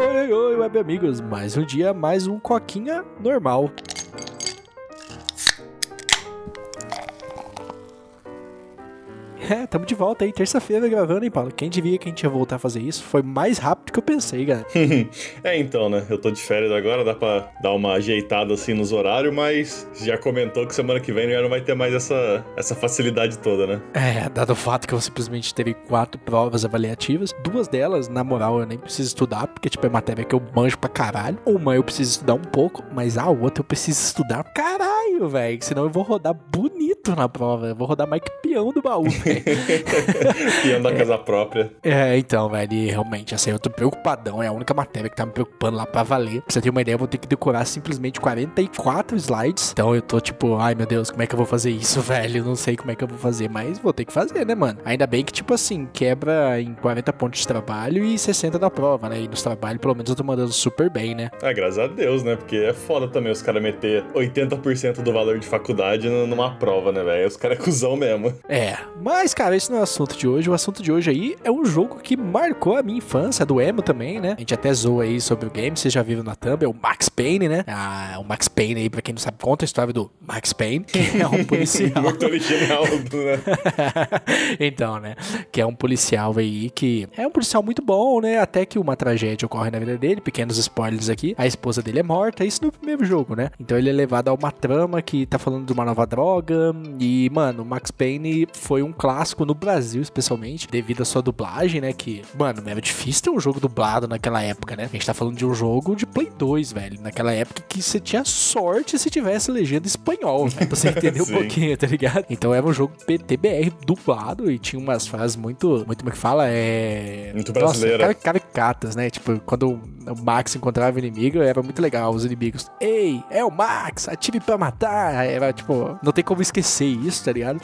Oi, oi, web amigos, mais um dia, mais um coquinha normal. É, tamo de volta aí, terça-feira gravando, hein, Paulo? Quem diria que a gente ia voltar a fazer isso? Foi mais rápido que eu pensei, cara. é, então, né? Eu tô de férias agora, dá pra dar uma ajeitada assim nos horários, mas já comentou que semana que vem já não vai ter mais essa, essa facilidade toda, né? É, dado o fato que eu simplesmente teve quatro provas avaliativas, duas delas, na moral, eu nem preciso estudar, porque, tipo, é matéria que eu manjo pra caralho. Uma eu preciso estudar um pouco, mas a outra eu preciso estudar caralho, velho. Senão eu vou rodar bonito na prova. Eu vou rodar mais que peão do baú, velho. Piano da casa própria. É, então, velho, realmente, assim, eu tô preocupadão. É a única matéria que tá me preocupando lá pra valer. Pra você ter uma ideia, eu vou ter que decorar simplesmente 44 slides. Então eu tô tipo, ai meu Deus, como é que eu vou fazer isso, velho? Não sei como é que eu vou fazer, mas vou ter que fazer, né, mano? Ainda bem que, tipo assim, quebra em 40 pontos de trabalho e 60 da prova, né? E nos trabalhos, pelo menos, eu tô mandando super bem, né? Ah, graças a Deus, né? Porque é foda também os caras meter 80% do valor de faculdade numa prova, né, velho? Os caras é cuzão mesmo. É, mas mas, cara, esse não é o assunto de hoje. O assunto de hoje aí é um jogo que marcou a minha infância, do emo também, né? A gente até zoa aí sobre o game, vocês já viram na thumb, é o Max Payne, né? Ah, o Max Payne aí, pra quem não sabe, conta a história do Max Payne, que é um policial. Muito original, né? então, né? Que é um policial aí que é um policial muito bom, né? Até que uma tragédia ocorre na vida dele, pequenos spoilers aqui. A esposa dele é morta, isso no primeiro jogo, né? Então ele é levado a uma trama que tá falando de uma nova droga. E, mano, o Max Payne foi um clássico clássico no Brasil, especialmente, devido à sua dublagem, né? Que, mano, era difícil ter um jogo dublado naquela época, né? A gente tá falando de um jogo de Play 2, velho. Naquela época que você tinha sorte se tivesse legenda espanhol, né? Pra você entender um pouquinho, tá ligado? Então era um jogo PTBR dublado e tinha umas frases muito, muito, como é que fala? É. Muito brasileira. Nossa, caricatas, né? Tipo, quando o Max encontrava o inimigo, era muito legal. Os inimigos, ei, é o Max, ative pra matar. Era tipo, não tem como esquecer isso, tá ligado?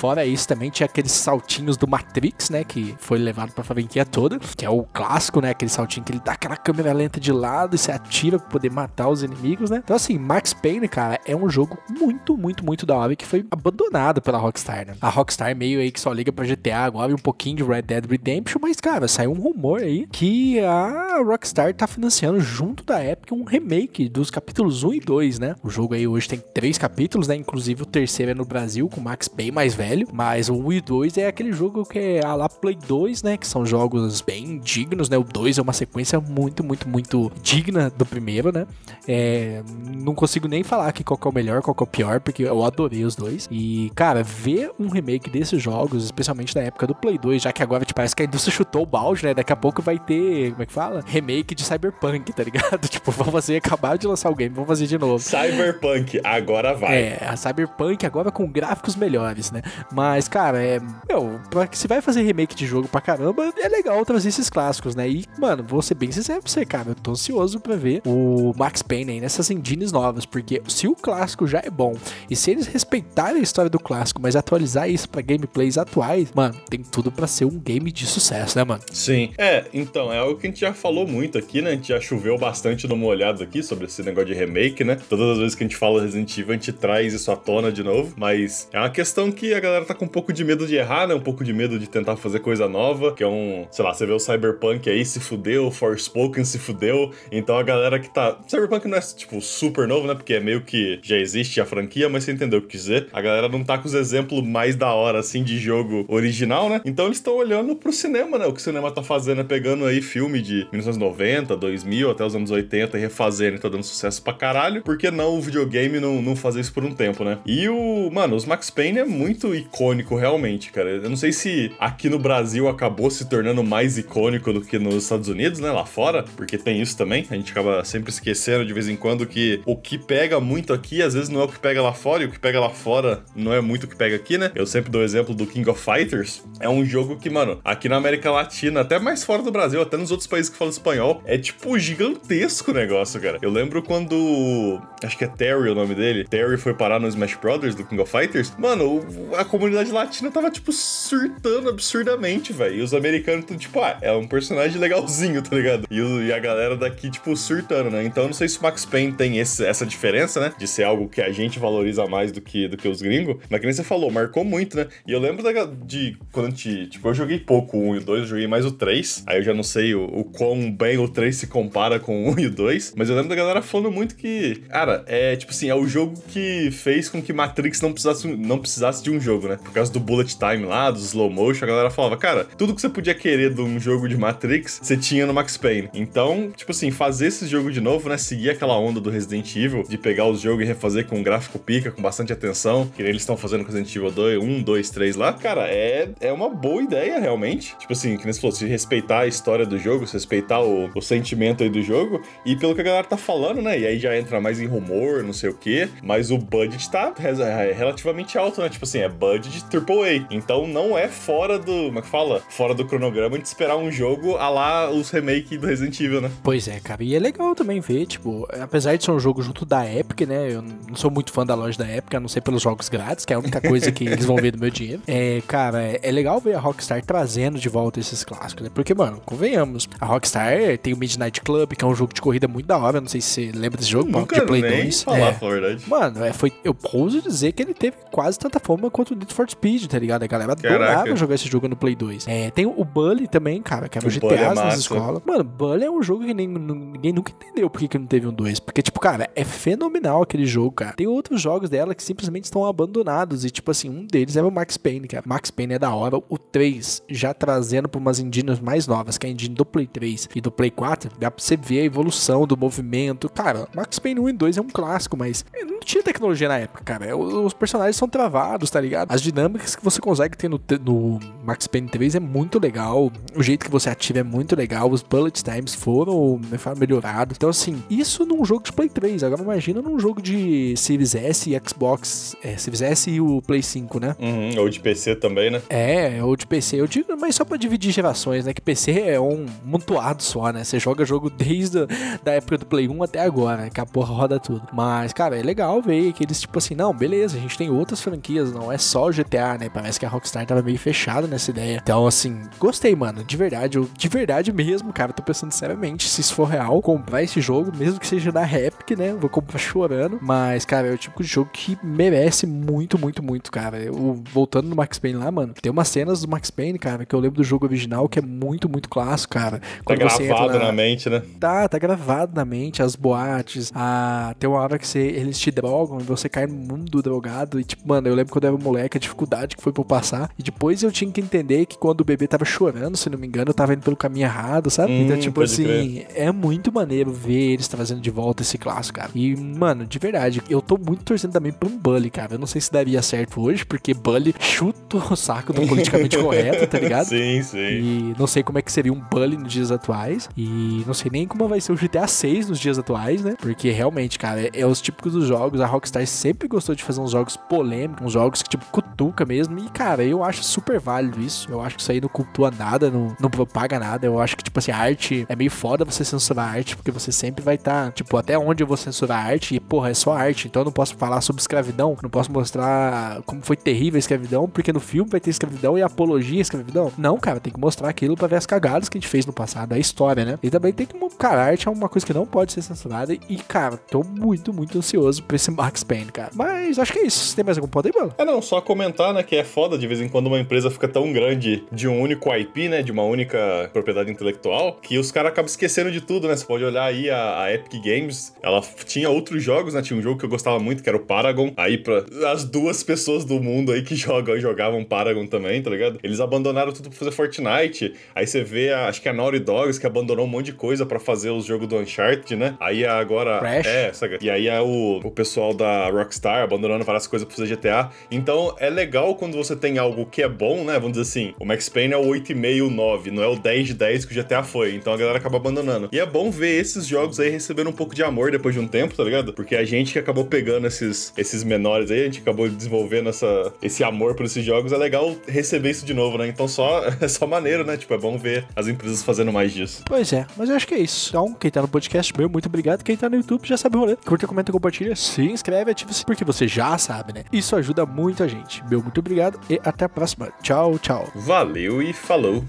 Fora isso, também tinha aqueles saltinhos do Matrix, né? Que foi levado pra franquia toda. Que é o clássico, né? Aquele saltinho que ele dá aquela câmera lenta de lado e se atira pra poder matar os inimigos, né? Então, assim, Max Payne, cara, é um jogo muito, muito, muito da hora que foi abandonado pela Rockstar, né? A Rockstar meio aí que só liga pra GTA agora e um pouquinho de Red Dead Redemption, mas, cara, saiu um rumor aí que a Rockstar tá financiando junto da Epic um remake dos capítulos 1 e 2, né? O jogo aí hoje tem três capítulos, né? Inclusive o terceiro é no Brasil, com Max bem mais velho velho, mas o 1 e 2 é aquele jogo que é a lá Play 2, né? Que são jogos bem dignos, né? O 2 é uma sequência muito, muito, muito digna do primeiro, né? É, não consigo nem falar aqui qual é o melhor, qual é o pior, porque eu adorei os dois. E, cara, ver um remake desses jogos, especialmente da época do Play 2, já que agora te parece que a indústria chutou o balde, né? Daqui a pouco vai ter, como é que fala? Remake de Cyberpunk, tá ligado? tipo, vão fazer, acabar de lançar o game, vão fazer de novo. Cyberpunk, agora vai. É, a Cyberpunk agora com gráficos melhores, né? Mas, cara, é. Meu, pra que se vai fazer remake de jogo pra caramba, é legal trazer esses clássicos, né? E, mano, vou ser bem sincero pra você, cara. Eu tô ansioso pra ver o Max Payne aí nessas engines novas. Porque se o clássico já é bom, e se eles respeitarem a história do clássico, mas atualizar isso pra gameplays atuais, mano, tem tudo pra ser um game de sucesso, né, mano? Sim. É, então, é algo que a gente já falou muito aqui, né? A gente já choveu bastante no molhado aqui sobre esse negócio de remake, né? Todas as vezes que a gente fala Resident Evil, a gente traz isso à tona de novo. Mas é uma questão que a galera tá com um pouco de medo de errar, né? Um pouco de medo de tentar fazer coisa nova, que é um, sei lá, você vê o Cyberpunk aí se fudeu, o Forspoken se fudeu, então a galera que tá. Cyberpunk não é, tipo, super novo, né? Porque é meio que já existe a franquia, mas você entendeu o que dizer. A galera não tá com os exemplos mais da hora, assim, de jogo original, né? Então eles estão olhando pro cinema, né? O que o cinema tá fazendo é pegando aí filme de 1990, 2000, até os anos 80 e refazendo, tá dando sucesso pra caralho. Por que não o videogame não, não fazer isso por um tempo, né? E o. Mano, os Max Payne é muito icônico realmente, cara. Eu não sei se aqui no Brasil acabou se tornando mais icônico do que nos Estados Unidos, né? Lá fora, porque tem isso também. A gente acaba sempre esquecendo de vez em quando que o que pega muito aqui, às vezes não é o que pega lá fora, e o que pega lá fora não é muito o que pega aqui, né? Eu sempre dou o exemplo do King of Fighters. É um jogo que, mano, aqui na América Latina, até mais fora do Brasil, até nos outros países que falam espanhol, é tipo gigantesco o negócio, cara. Eu lembro quando. Acho que é Terry o nome dele. Terry foi parar no Smash Brothers do King of Fighters. Mano, a comunidade latina tava, tipo, surtando absurdamente, velho. E os americanos, tipo, ah, é um personagem legalzinho, tá ligado? E, e, a galera daqui, tipo, surtando, né? Então, não sei se o Max Payne tem esse, essa diferença, né? De ser algo que a gente valoriza mais do que, do que os gringos. Mas que nem você falou, marcou muito, né? E eu lembro da, de quando a gente, tipo, eu joguei pouco o 1 e o 2, eu joguei mais o 3. Aí eu já não sei o, o quão bem o 3 se compara com o 1 e o 2. Mas eu lembro da galera falando muito que, cara, é tipo assim, é o jogo que fez com que Matrix não precisasse, não precisasse de um jogo, né? Por causa do bullet time lá, do slow motion, a galera falava, cara, tudo que você podia querer de um jogo de Matrix, você tinha no Max Payne. Então, tipo assim, fazer esse jogo de novo, né? Seguir aquela onda do Resident Evil, de pegar os jogos e refazer com um gráfico pica, com bastante atenção, que eles estão fazendo com Resident Evil 2, 1, 2, 3 lá, cara, é, é uma boa ideia, realmente. Tipo assim, que nem se fosse respeitar a história do jogo, se respeitar o, o sentimento aí do jogo, e pelo que a galera tá falando, né? E aí já entra mais em rumor, não sei o que, mas o budget tá é relativamente alto, né? Tipo assim, é budget AAA. Então não é fora do. Como é que fala? Fora do cronograma de esperar um jogo a lá os remakes do Resident Evil, né? Pois é, cara. E é legal também ver, tipo, apesar de ser um jogo junto da Epic, né? Eu não sou muito fã da loja da Epic, a não ser pelos jogos grátis, que é a única coisa que eles vão ver do meu dinheiro. É, cara, é, é legal ver a Rockstar trazendo de volta esses clássicos, né? Porque, mano, convenhamos, a Rockstar tem o Midnight Club, que é um jogo de corrida muito da hora. Não sei se você lembra desse jogo, Nunca de Play nem 2. Falar, é. verdade. Mano, é, foi, eu pouso dizer que ele teve quase tanta fama quanto o Need for Speed, tá ligado? A galera adorava jogar esse jogo no Play 2. É, tem o Bully também, cara, que era o, o GTA é nas escolas. Mano, Bully é um jogo que nem, ninguém nunca entendeu por que, que não teve um 2. Porque, tipo, cara, é fenomenal aquele jogo, cara. Tem outros jogos dela que simplesmente estão abandonados. E, tipo assim, um deles é o Max Payne, cara. Max Payne é da hora. O 3, já trazendo pra umas engines mais novas, que é a engine do Play 3 e do Play 4, dá pra você ver a evolução do movimento. Cara, Max Payne 1 e 2 é um clássico, mas não tinha tecnologia na época, cara. É, os personagens são travados, tá ligado? As dinâmicas que você consegue ter no, no Max Payne 3 é muito legal. O jeito que você ativa é muito legal. Os bullet times foram, foram melhorados. Então, assim, isso num jogo de Play 3. Agora imagina num jogo de Series S e Xbox. É, Series S e o Play 5, né? Uhum, ou de PC também, né? É, ou de PC. Eu digo, mas só pra dividir gerações, né? Que PC é um montoado só, né? Você joga jogo desde a da época do Play 1 até agora, né? Que a porra roda tudo. Mas, cara, é legal ver que eles, tipo assim, não, beleza, a gente tem outras franquias, não é só o GTA, né? Parece que a Rockstar tava meio fechada nessa ideia. Então, assim, gostei, mano. De verdade, eu, de verdade mesmo, cara, tô pensando seriamente, se isso for real, comprar esse jogo, mesmo que seja da Epic, né? Vou comprar chorando. Mas, cara, é o tipo de jogo que merece muito, muito, muito, cara. Eu, voltando no Max Payne lá, mano, tem umas cenas do Max Payne, cara, que eu lembro do jogo original que é muito, muito clássico, cara. Tá Quando tá gravado na... na mente, né? Tá, tá gravado na mente, as boates, a... tem uma hora que você, eles te drogam e você cai no mundo drogado. E, tipo, mano, eu lembro quando eu era moleque, a dificuldade que foi pra eu passar. E depois eu tinha que entender que quando o bebê tava chorando, se não me engano, eu tava indo pelo caminho errado, sabe? Hum, então, tipo assim, crer. é muito maneiro ver eles trazendo de volta esse clássico, cara. E, mano, de verdade, eu tô muito torcendo também pra um Bully, cara. Eu não sei se daria certo hoje, porque Bully chuta o saco do politicamente correto, tá ligado? Sim, sim. E não sei como é que seria um Bully nos dias atuais. E não sei nem como vai ser o GTA 6 nos dias atuais, né? Porque realmente, cara, é, é os típicos dos jogos. A Rockstar sempre gostou de fazer uns jogos polêmicos, uns jogos que, tipo, cutuca mesmo. E, cara, eu acho super válido isso. Eu acho que isso aí não cultua nada, não, não propaga nada. Eu acho que, tipo assim, a arte é meio foda você censurar a arte, porque você sempre vai estar, tá, tipo, até onde eu vou censurar a arte. E, porra, é só arte. Então eu não posso falar sobre escravidão, não posso mostrar como foi terrível a escravidão, porque no filme vai ter escravidão e apologia à escravidão. Não, cara, tem que mostrar aquilo pra ver as cagadas que a gente fez no passado, a história, né? E também tem que, cara, a arte é uma coisa que não pode ser censurada. E, cara, tô muito, muito ansioso pra esse Max Payne, cara. Mas acho que é isso. Tem mais algum ponto aí, mano? É, não, só comentar, né, que é foda de vez em quando uma empresa fica tão grande de um único IP, né, de uma única propriedade intelectual, que os caras acabam esquecendo de tudo, né? Você pode olhar aí a, a, Epic Games, ela tinha outros jogos, né? Tinha um jogo que eu gostava muito, que era o Paragon. Aí, pra as duas pessoas do mundo aí que jogam e jogavam Paragon também, tá ligado? Eles abandonaram tudo pra fazer Fortnite. Aí você vê, a, acho que a Naughty Dogs, que abandonou um monte de coisa para fazer os jogos do Uncharted, né? Aí agora. Crash. É, sabe? E aí é o, o pessoal da Rockstar abandonando várias coisas pra fazer GTA. Então é legal quando você tem algo que é bom, né? Vamos dizer assim, o Max Payne é o 8,5, 9, não é o 10 de 10 que o GTA foi. Então a galera acaba abandonando. E é bom ver esses jogos aí recebendo um pouco de amor depois de um tempo, tá ligado? Porque a gente que acabou pegando esses, esses menores aí, a gente acabou desenvolvendo essa, esse amor por esses jogos, é legal receber isso de novo, né? Então só, é só maneiro, né? Tipo, é bom ver as empresas fazendo mais disso. Pois é, mas eu acho que é isso. Então, quem tá no podcast, meu, muito obrigado. Quem tá no YouTube já sabe o rolê. Curta, comenta, compartilha, se inscreve, ativa-se, porque você já sabe, né? Isso ajuda muito a gente. Meu muito obrigado e até a próxima. Tchau, tchau. Valeu e falou.